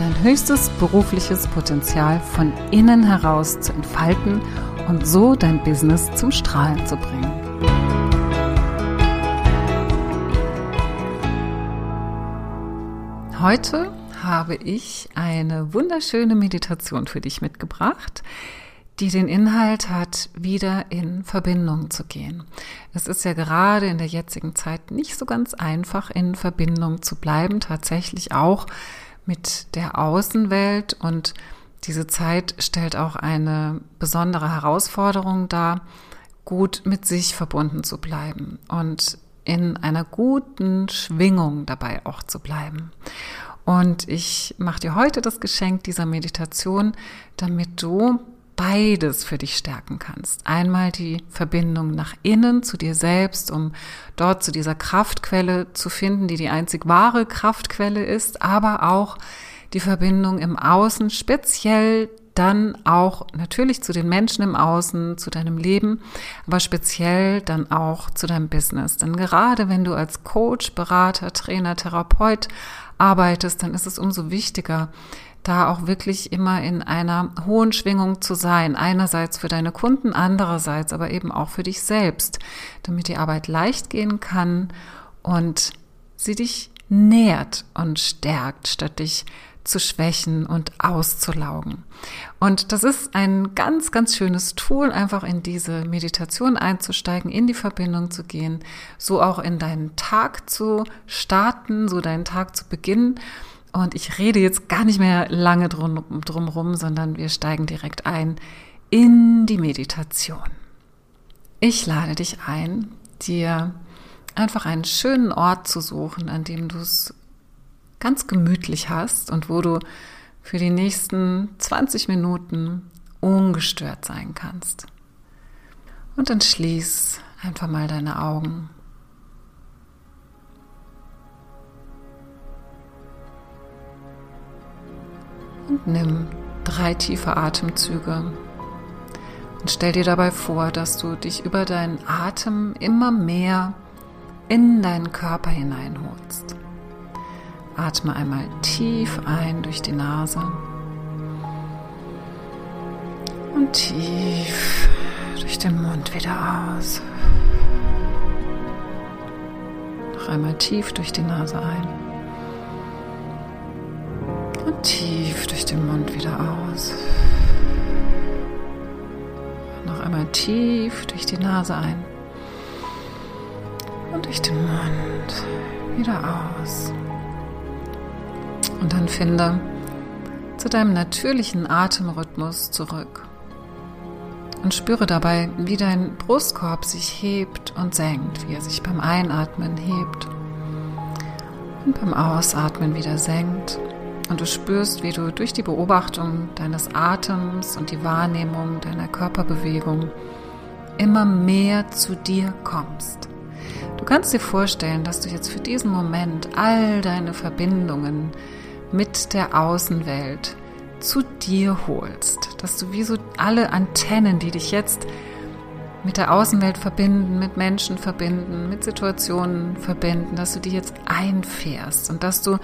dein höchstes berufliches Potenzial von innen heraus zu entfalten und so dein Business zum Strahlen zu bringen. Heute habe ich eine wunderschöne Meditation für dich mitgebracht, die den Inhalt hat, wieder in Verbindung zu gehen. Es ist ja gerade in der jetzigen Zeit nicht so ganz einfach, in Verbindung zu bleiben, tatsächlich auch mit der Außenwelt und diese Zeit stellt auch eine besondere Herausforderung dar, gut mit sich verbunden zu bleiben und in einer guten Schwingung dabei auch zu bleiben. Und ich mache dir heute das Geschenk dieser Meditation, damit du beides für dich stärken kannst. Einmal die Verbindung nach innen zu dir selbst, um dort zu dieser Kraftquelle zu finden, die die einzig wahre Kraftquelle ist, aber auch die Verbindung im Außen, speziell dann auch natürlich zu den Menschen im Außen, zu deinem Leben, aber speziell dann auch zu deinem Business. Denn gerade wenn du als Coach, Berater, Trainer, Therapeut arbeitest, dann ist es umso wichtiger, da auch wirklich immer in einer hohen Schwingung zu sein. Einerseits für deine Kunden, andererseits aber eben auch für dich selbst, damit die Arbeit leicht gehen kann und sie dich nährt und stärkt, statt dich zu schwächen und auszulaugen. Und das ist ein ganz, ganz schönes Tool, einfach in diese Meditation einzusteigen, in die Verbindung zu gehen, so auch in deinen Tag zu starten, so deinen Tag zu beginnen und ich rede jetzt gar nicht mehr lange drum, drum sondern wir steigen direkt ein in die Meditation. Ich lade dich ein, dir einfach einen schönen Ort zu suchen, an dem du es ganz gemütlich hast und wo du für die nächsten 20 Minuten ungestört sein kannst. Und dann schließ einfach mal deine Augen. Und nimm drei tiefe Atemzüge und stell dir dabei vor, dass du dich über deinen Atem immer mehr in deinen Körper hineinholst. Atme einmal tief ein durch die Nase und tief durch den Mund wieder aus. Noch einmal tief durch die Nase ein. Tief durch den Mund wieder aus. Noch einmal tief durch die Nase ein. Und durch den Mund wieder aus. Und dann finde zu deinem natürlichen Atemrhythmus zurück. Und spüre dabei, wie dein Brustkorb sich hebt und senkt, wie er sich beim Einatmen hebt und beim Ausatmen wieder senkt und du spürst, wie du durch die Beobachtung deines Atems und die Wahrnehmung deiner Körperbewegung immer mehr zu dir kommst. Du kannst dir vorstellen, dass du jetzt für diesen Moment all deine Verbindungen mit der Außenwelt zu dir holst, dass du wie so alle Antennen, die dich jetzt mit der Außenwelt verbinden, mit Menschen verbinden, mit Situationen verbinden, dass du die jetzt einfährst und dass du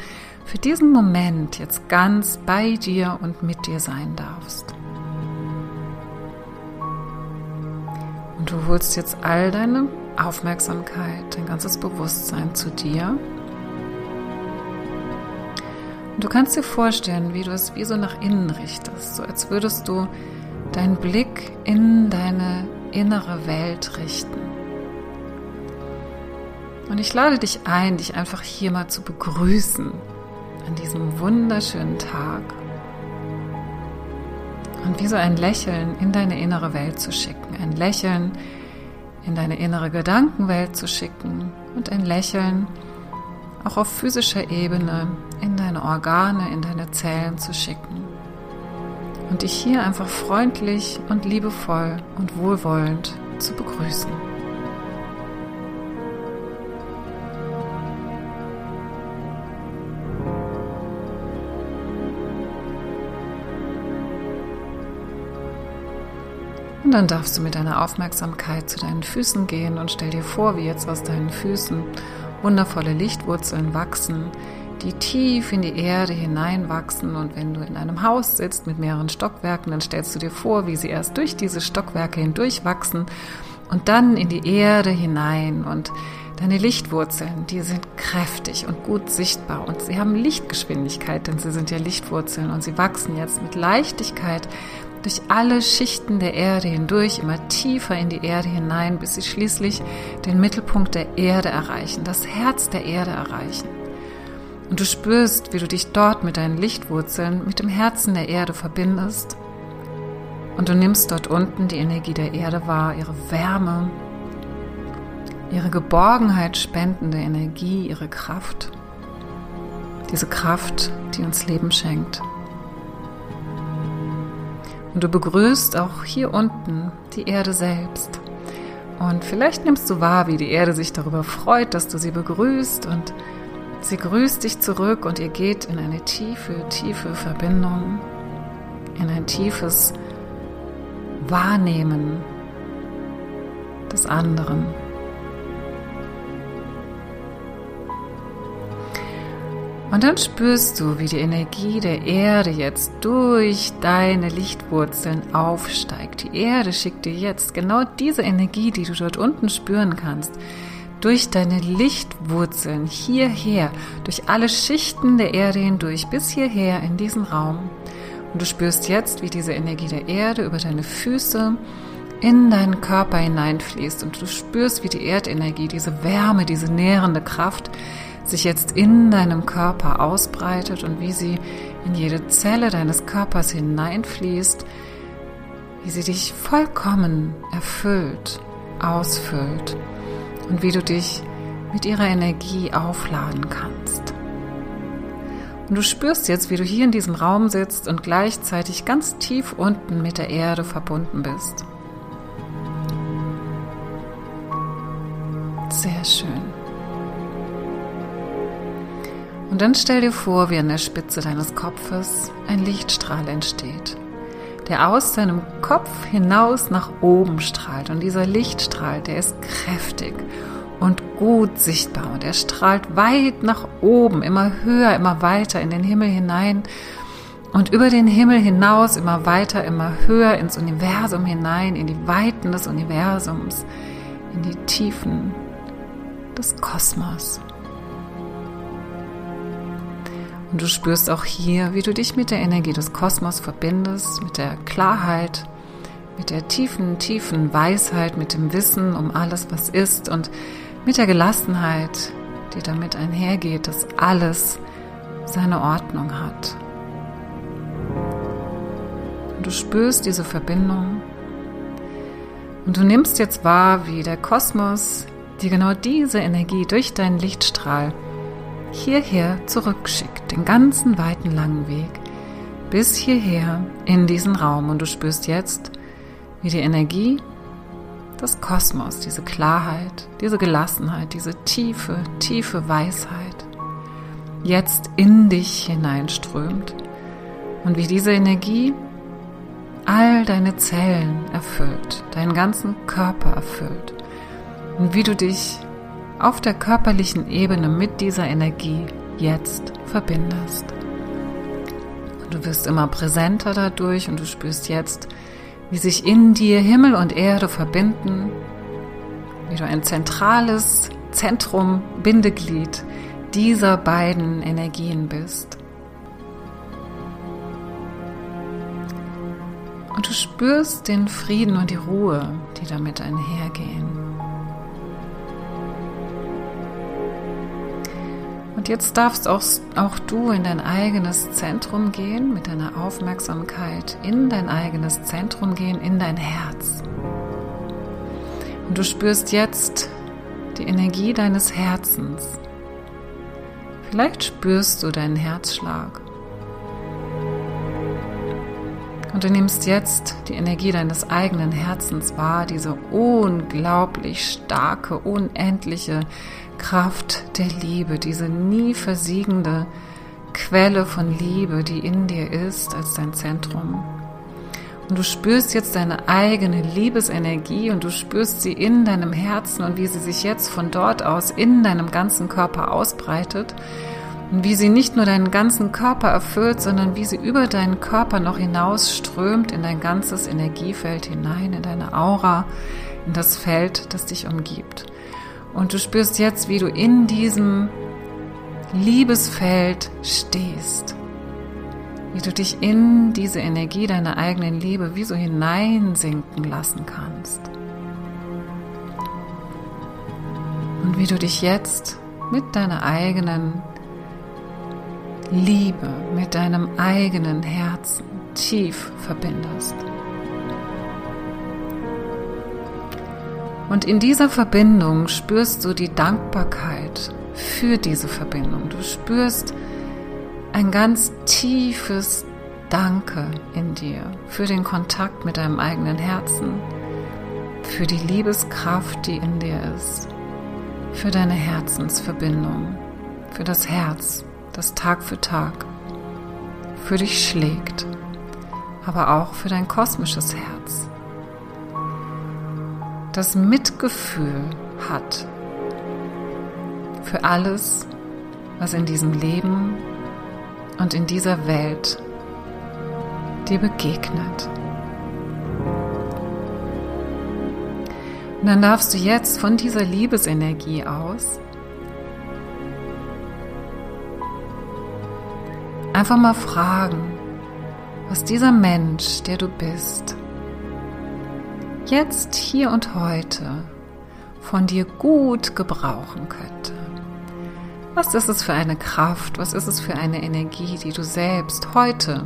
für diesen Moment jetzt ganz bei dir und mit dir sein darfst. Und du holst jetzt all deine Aufmerksamkeit, dein ganzes Bewusstsein zu dir. Und du kannst dir vorstellen, wie du es wie so nach innen richtest, so als würdest du deinen Blick in deine innere Welt richten. Und ich lade dich ein, dich einfach hier mal zu begrüßen an diesem wunderschönen Tag und wie so ein Lächeln in deine innere Welt zu schicken, ein Lächeln in deine innere Gedankenwelt zu schicken und ein Lächeln auch auf physischer Ebene in deine Organe, in deine Zellen zu schicken. und dich hier einfach freundlich und liebevoll und wohlwollend zu begrüßen. Dann darfst du mit deiner Aufmerksamkeit zu deinen Füßen gehen und stell dir vor, wie jetzt aus deinen Füßen wundervolle Lichtwurzeln wachsen, die tief in die Erde hineinwachsen. Und wenn du in einem Haus sitzt mit mehreren Stockwerken, dann stellst du dir vor, wie sie erst durch diese Stockwerke hindurch wachsen und dann in die Erde hinein. Und deine Lichtwurzeln, die sind kräftig und gut sichtbar und sie haben Lichtgeschwindigkeit, denn sie sind ja Lichtwurzeln und sie wachsen jetzt mit Leichtigkeit durch alle Schichten der Erde hindurch, immer tiefer in die Erde hinein, bis sie schließlich den Mittelpunkt der Erde erreichen, das Herz der Erde erreichen. Und du spürst, wie du dich dort mit deinen Lichtwurzeln, mit dem Herzen der Erde verbindest. Und du nimmst dort unten die Energie der Erde wahr, ihre Wärme, ihre Geborgenheit spendende Energie, ihre Kraft. Diese Kraft, die uns Leben schenkt. Und du begrüßt auch hier unten die Erde selbst. Und vielleicht nimmst du wahr, wie die Erde sich darüber freut, dass du sie begrüßt und Sie grüßt dich zurück und ihr geht in eine tiefe, tiefe Verbindung, in ein tiefes Wahrnehmen des anderen. Und dann spürst du, wie die Energie der Erde jetzt durch deine Lichtwurzeln aufsteigt. Die Erde schickt dir jetzt genau diese Energie, die du dort unten spüren kannst, durch deine Lichtwurzeln hierher, durch alle Schichten der Erde hindurch, bis hierher in diesen Raum. Und du spürst jetzt, wie diese Energie der Erde über deine Füße in deinen Körper hineinfließt. Und du spürst, wie die Erdenergie, diese Wärme, diese nährende Kraft sich jetzt in deinem Körper ausbreitet und wie sie in jede Zelle deines Körpers hineinfließt, wie sie dich vollkommen erfüllt, ausfüllt und wie du dich mit ihrer Energie aufladen kannst. Und du spürst jetzt, wie du hier in diesem Raum sitzt und gleichzeitig ganz tief unten mit der Erde verbunden bist. Sehr schön. Und dann stell dir vor, wie an der Spitze deines Kopfes ein Lichtstrahl entsteht der aus seinem Kopf hinaus nach oben strahlt. Und dieser Lichtstrahl, der ist kräftig und gut sichtbar und er strahlt weit nach oben, immer höher, immer weiter in den Himmel hinein und über den Himmel hinaus immer weiter, immer höher ins Universum hinein, in die Weiten des Universums, in die Tiefen des Kosmos. Und du spürst auch hier, wie du dich mit der Energie des Kosmos verbindest, mit der Klarheit, mit der tiefen, tiefen Weisheit, mit dem Wissen um alles, was ist und mit der Gelassenheit, die damit einhergeht, dass alles seine Ordnung hat. Und du spürst diese Verbindung und du nimmst jetzt wahr, wie der Kosmos dir genau diese Energie durch deinen Lichtstrahl hierher zurückschickt, den ganzen weiten langen Weg bis hierher in diesen Raum. Und du spürst jetzt, wie die Energie des Kosmos, diese Klarheit, diese Gelassenheit, diese tiefe, tiefe Weisheit jetzt in dich hineinströmt. Und wie diese Energie all deine Zellen erfüllt, deinen ganzen Körper erfüllt. Und wie du dich auf der körperlichen Ebene mit dieser Energie jetzt verbindest. Und du wirst immer präsenter dadurch und du spürst jetzt, wie sich in dir Himmel und Erde verbinden, wie du ein zentrales Zentrum, Bindeglied dieser beiden Energien bist. Und du spürst den Frieden und die Ruhe, die damit einhergehen. Jetzt darfst auch, auch du in dein eigenes Zentrum gehen, mit deiner Aufmerksamkeit in dein eigenes Zentrum gehen, in dein Herz. Und du spürst jetzt die Energie deines Herzens. Vielleicht spürst du deinen Herzschlag. Und du nimmst jetzt die Energie deines eigenen Herzens wahr, diese unglaublich starke, unendliche Kraft der Liebe, diese nie versiegende Quelle von Liebe, die in dir ist als dein Zentrum. Und du spürst jetzt deine eigene Liebesenergie und du spürst sie in deinem Herzen und wie sie sich jetzt von dort aus in deinem ganzen Körper ausbreitet. Und wie sie nicht nur deinen ganzen Körper erfüllt, sondern wie sie über deinen Körper noch hinaus strömt in dein ganzes Energiefeld hinein, in deine Aura, in das Feld, das dich umgibt. Und du spürst jetzt, wie du in diesem Liebesfeld stehst. Wie du dich in diese Energie deiner eigenen Liebe wie so hineinsinken lassen kannst. Und wie du dich jetzt mit deiner eigenen Liebe, mit deinem eigenen Herzen tief verbindest. Und in dieser Verbindung spürst du die Dankbarkeit für diese Verbindung. Du spürst ein ganz tiefes Danke in dir für den Kontakt mit deinem eigenen Herzen, für die Liebeskraft, die in dir ist, für deine Herzensverbindung, für das Herz, das Tag für Tag für dich schlägt, aber auch für dein kosmisches Herz, das Mitgefühl hat für alles, was in diesem Leben und in dieser Welt dir begegnet. Und dann darfst du jetzt von dieser Liebesenergie aus einfach mal fragen, was dieser Mensch, der du bist, jetzt, hier und heute von dir gut gebrauchen könnte. Was ist es für eine Kraft, was ist es für eine Energie, die du selbst heute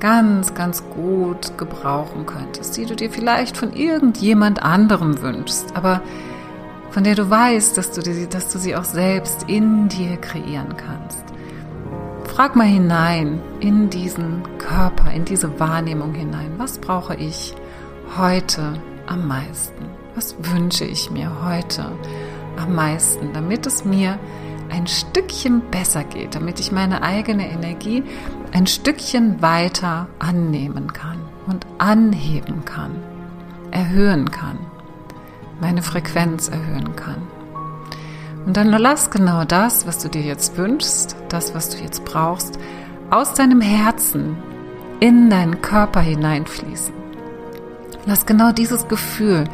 ganz, ganz gut gebrauchen könntest, die du dir vielleicht von irgendjemand anderem wünschst, aber von der du weißt, dass du, die, dass du sie auch selbst in dir kreieren kannst. Frag mal hinein in diesen Körper, in diese Wahrnehmung hinein. Was brauche ich heute am meisten? Was wünsche ich mir heute am meisten, damit es mir ein Stückchen besser geht, damit ich meine eigene Energie ein Stückchen weiter annehmen kann und anheben kann, erhöhen kann, meine Frequenz erhöhen kann. Und dann lass genau das, was du dir jetzt wünschst, das, was du jetzt brauchst, aus deinem Herzen in deinen Körper hineinfließen. Lass genau dieses Gefühl,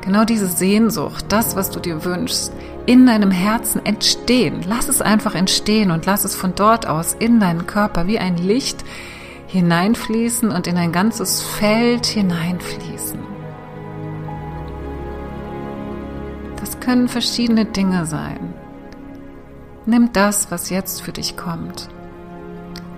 genau diese Sehnsucht, das, was du dir wünschst, in deinem Herzen entstehen. Lass es einfach entstehen und lass es von dort aus in deinen Körper wie ein Licht hineinfließen und in ein ganzes Feld hineinfließen. Das können verschiedene Dinge sein. Nimm das, was jetzt für dich kommt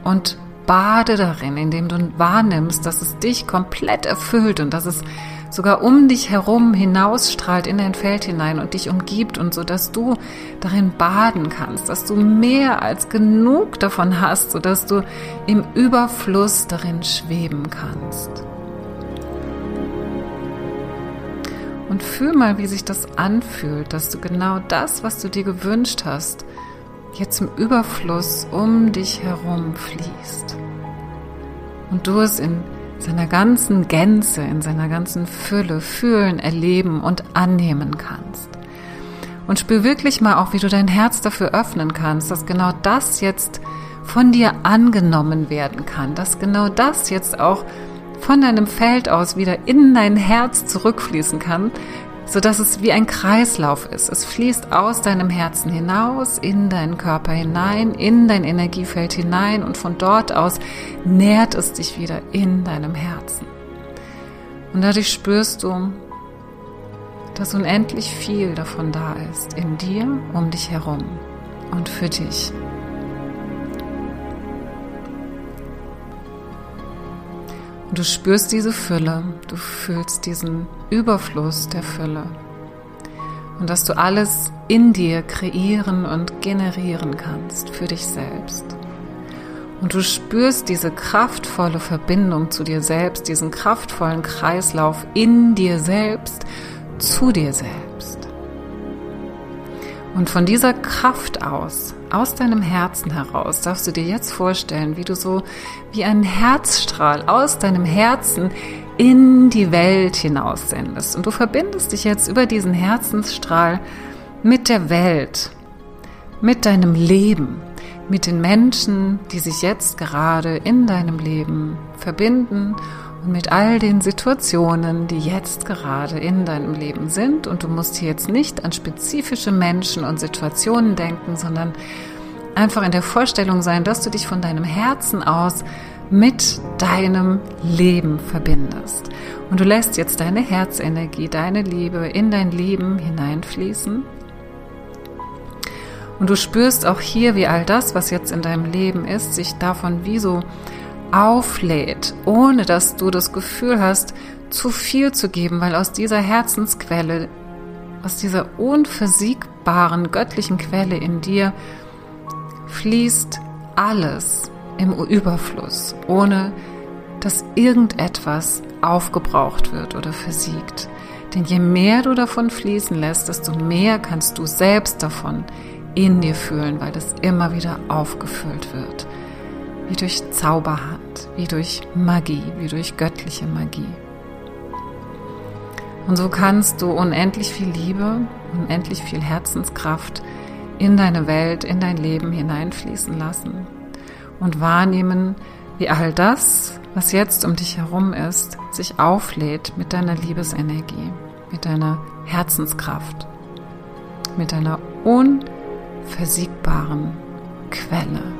und bade darin, indem du wahrnimmst, dass es dich komplett erfüllt und dass es sogar um dich herum hinausstrahlt in dein Feld hinein und dich umgibt und so, dass du darin baden kannst, dass du mehr als genug davon hast, so dass du im Überfluss darin schweben kannst. Und fühl mal, wie sich das anfühlt, dass du genau das, was du dir gewünscht hast, jetzt im Überfluss um dich herum fließt. Und du es in seiner ganzen Gänze, in seiner ganzen Fülle fühlen, erleben und annehmen kannst. Und spür wirklich mal auch, wie du dein Herz dafür öffnen kannst, dass genau das jetzt von dir angenommen werden kann, dass genau das jetzt auch von deinem Feld aus wieder in dein Herz zurückfließen kann, so dass es wie ein Kreislauf ist. Es fließt aus deinem Herzen hinaus, in deinen Körper hinein, in dein Energiefeld hinein und von dort aus nährt es dich wieder in deinem Herzen. Und dadurch spürst du, dass unendlich viel davon da ist, in dir, um dich herum und für dich. Und du spürst diese Fülle, du fühlst diesen Überfluss der Fülle. Und dass du alles in dir kreieren und generieren kannst für dich selbst. Und du spürst diese kraftvolle Verbindung zu dir selbst, diesen kraftvollen Kreislauf in dir selbst, zu dir selbst. Und von dieser Kraft aus, aus deinem Herzen heraus, darfst du dir jetzt vorstellen, wie du so wie einen Herzstrahl aus deinem Herzen in die Welt hinaus sendest. Und du verbindest dich jetzt über diesen Herzensstrahl mit der Welt, mit deinem Leben, mit den Menschen, die sich jetzt gerade in deinem Leben verbinden mit all den Situationen, die jetzt gerade in deinem Leben sind. Und du musst hier jetzt nicht an spezifische Menschen und Situationen denken, sondern einfach in der Vorstellung sein, dass du dich von deinem Herzen aus mit deinem Leben verbindest. Und du lässt jetzt deine Herzenergie, deine Liebe in dein Leben hineinfließen und du spürst auch hier, wie all das, was jetzt in deinem Leben ist, sich davon wie so auflädt, ohne dass du das Gefühl hast, zu viel zu geben, weil aus dieser Herzensquelle, aus dieser unversiegbaren göttlichen Quelle in dir fließt alles im Überfluss, ohne dass irgendetwas aufgebraucht wird oder versiegt. Denn je mehr du davon fließen lässt, desto mehr kannst du selbst davon in dir fühlen, weil das immer wieder aufgefüllt wird. Wie durch Zauberhand, wie durch Magie, wie durch göttliche Magie. Und so kannst du unendlich viel Liebe, unendlich viel Herzenskraft in deine Welt, in dein Leben hineinfließen lassen und wahrnehmen, wie all das, was jetzt um dich herum ist, sich auflädt mit deiner Liebesenergie, mit deiner Herzenskraft, mit deiner unendlichen versiegbaren Quelle.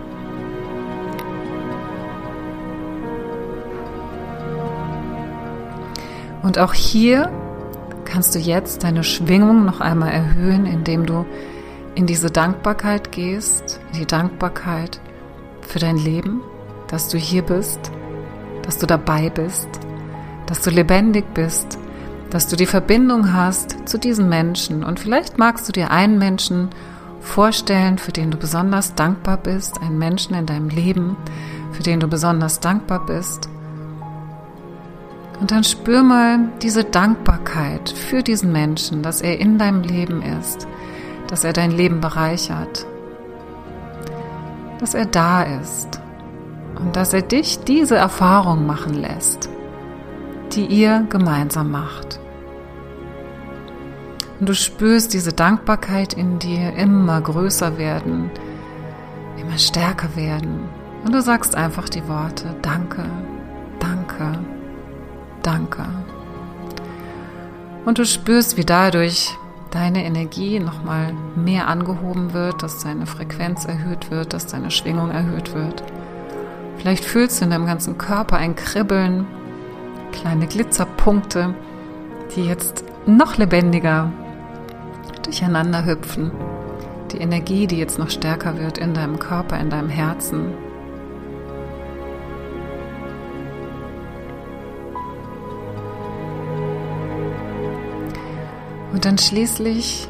Und auch hier kannst du jetzt deine Schwingung noch einmal erhöhen, indem du in diese Dankbarkeit gehst, in die Dankbarkeit für dein Leben, dass du hier bist, dass du dabei bist, dass du lebendig bist, dass du die Verbindung hast zu diesen Menschen. Und vielleicht magst du dir einen Menschen vorstellen, für den du besonders dankbar bist, einen Menschen in deinem Leben, für den du besonders dankbar bist. Und dann spür mal diese Dankbarkeit für diesen Menschen, dass er in deinem Leben ist, dass er dein Leben bereichert, dass er da ist und dass er dich diese Erfahrung machen lässt, die ihr gemeinsam macht. Und du spürst diese Dankbarkeit in dir immer größer werden, immer stärker werden. Und du sagst einfach die Worte Danke, Danke. Und du spürst, wie dadurch deine Energie nochmal mehr angehoben wird, dass deine Frequenz erhöht wird, dass deine Schwingung erhöht wird. Vielleicht fühlst du in deinem ganzen Körper ein Kribbeln, kleine Glitzerpunkte, die jetzt noch lebendiger durcheinander hüpfen. Die Energie, die jetzt noch stärker wird in deinem Körper, in deinem Herzen. Und dann schließlich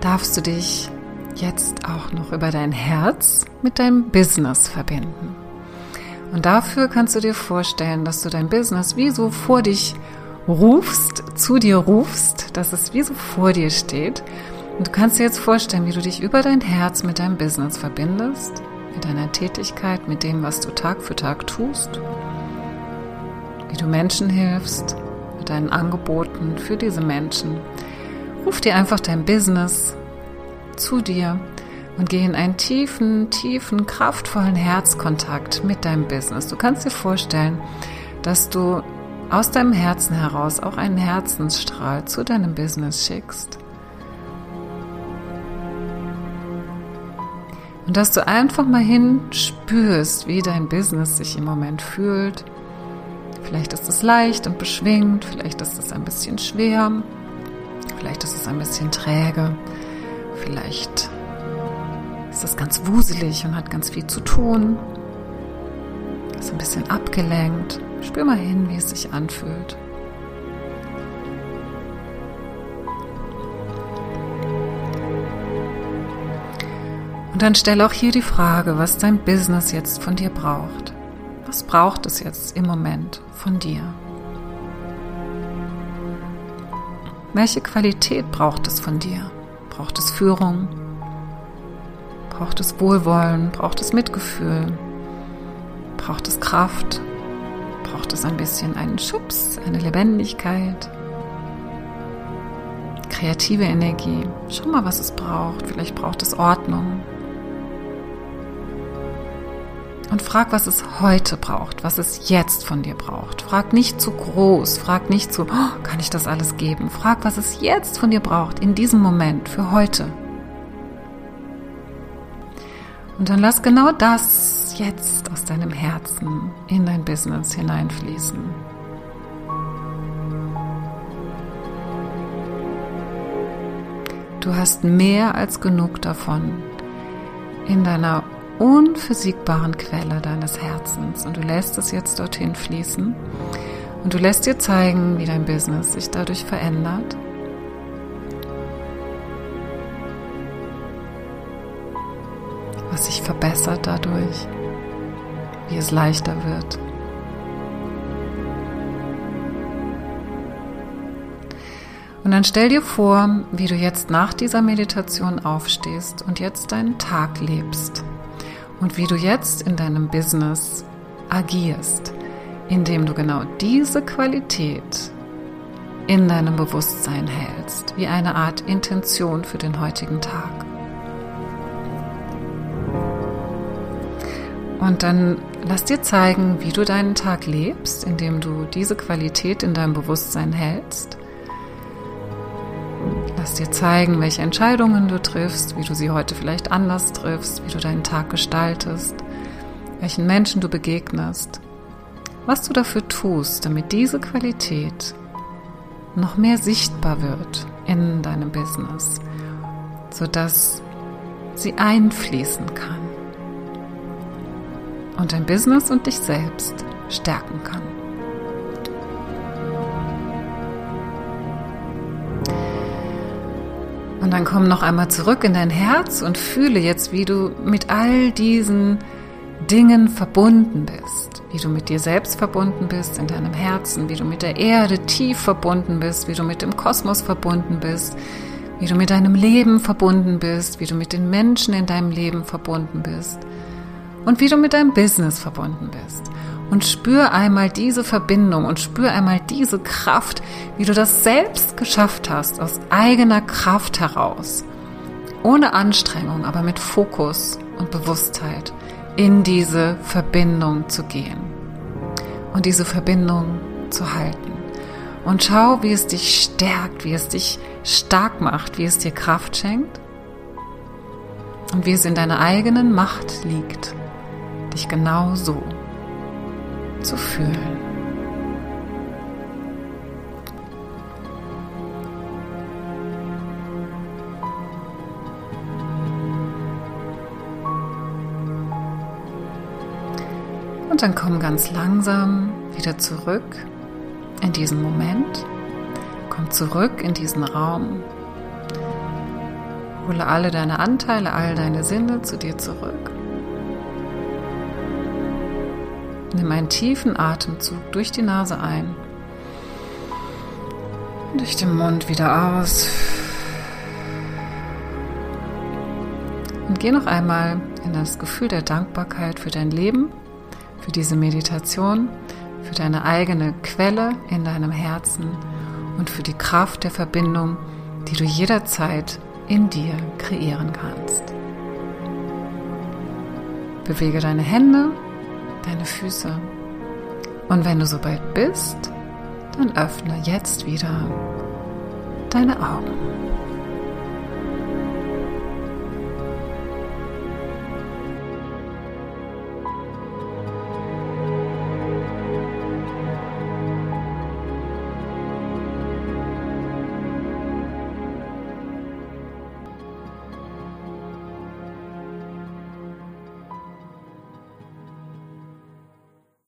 darfst du dich jetzt auch noch über dein Herz mit deinem Business verbinden. Und dafür kannst du dir vorstellen, dass du dein Business wie so vor dich rufst, zu dir rufst, dass es wie so vor dir steht. Und du kannst dir jetzt vorstellen, wie du dich über dein Herz mit deinem Business verbindest, mit deiner Tätigkeit, mit dem, was du Tag für Tag tust, wie du Menschen hilfst, mit deinen Angeboten für diese Menschen. Ruf dir einfach dein Business zu dir und geh in einen tiefen, tiefen, kraftvollen Herzkontakt mit deinem Business. Du kannst dir vorstellen, dass du aus deinem Herzen heraus auch einen Herzensstrahl zu deinem Business schickst. Und dass du einfach mal hinspürst, wie dein Business sich im Moment fühlt. Vielleicht ist es leicht und beschwingt, vielleicht ist es ein bisschen schwer, vielleicht ist es ein bisschen träge, vielleicht ist es ganz wuselig und hat ganz viel zu tun, ist ein bisschen abgelenkt. Spür mal hin, wie es sich anfühlt. Und dann stell auch hier die Frage, was dein Business jetzt von dir braucht. Was braucht es jetzt im Moment von dir? Welche Qualität braucht es von dir? Braucht es Führung? Braucht es Wohlwollen? Braucht es Mitgefühl? Braucht es Kraft? Braucht es ein bisschen einen Schubs, eine Lebendigkeit? Kreative Energie. Schau mal, was es braucht. Vielleicht braucht es Ordnung. Und frag, was es heute braucht, was es jetzt von dir braucht. Frag nicht zu groß, frag nicht zu, oh, kann ich das alles geben? Frag, was es jetzt von dir braucht, in diesem Moment, für heute. Und dann lass genau das jetzt aus deinem Herzen in dein Business hineinfließen. Du hast mehr als genug davon in deiner unversiegbaren Quelle deines Herzens und du lässt es jetzt dorthin fließen und du lässt dir zeigen, wie dein Business sich dadurch verändert. Was sich verbessert dadurch, wie es leichter wird. Und dann stell dir vor, wie du jetzt nach dieser Meditation aufstehst und jetzt deinen Tag lebst und wie du jetzt in deinem Business agierst, indem du genau diese Qualität in deinem Bewusstsein hältst, wie eine Art Intention für den heutigen Tag. Und dann lass dir zeigen, wie du deinen Tag lebst, indem du diese Qualität in deinem Bewusstsein hältst Lass dir zeigen, welche Entscheidungen du triffst, wie du sie heute vielleicht anders triffst, wie du deinen Tag gestaltest, welchen Menschen du begegnest, was du dafür tust, damit diese Qualität noch mehr sichtbar wird in deinem Business, sodass sie einfließen kann und dein Business und dich selbst stärken kann. Dann komm noch einmal zurück in dein Herz und fühle jetzt, wie du mit all diesen Dingen verbunden bist, wie du mit dir selbst verbunden bist in deinem Herzen, wie du mit der Erde tief verbunden bist, wie du mit dem Kosmos verbunden bist, wie du mit deinem Leben verbunden bist, wie du mit den Menschen in deinem Leben verbunden bist und wie du mit deinem Business verbunden bist und spür einmal diese Verbindung und spür einmal diese Kraft, wie du das selbst geschafft hast, aus eigener Kraft heraus, ohne Anstrengung, aber mit Fokus und Bewusstheit in diese Verbindung zu gehen und diese Verbindung zu halten. Und schau, wie es dich stärkt, wie es dich stark macht, wie es dir Kraft schenkt und wie es in deiner eigenen Macht liegt, dich genau so zu fühlen. Und dann komm ganz langsam wieder zurück in diesen Moment. Komm zurück in diesen Raum. Hole alle deine Anteile, all deine Sinne zu dir zurück. Nimm einen tiefen Atemzug durch die Nase ein. Durch den Mund wieder aus. Und geh noch einmal in das Gefühl der Dankbarkeit für dein Leben, für diese Meditation, für deine eigene Quelle in deinem Herzen und für die Kraft der Verbindung, die du jederzeit in dir kreieren kannst. Bewege deine Hände deine Füße. Und wenn du soweit bist, dann öffne jetzt wieder deine Augen.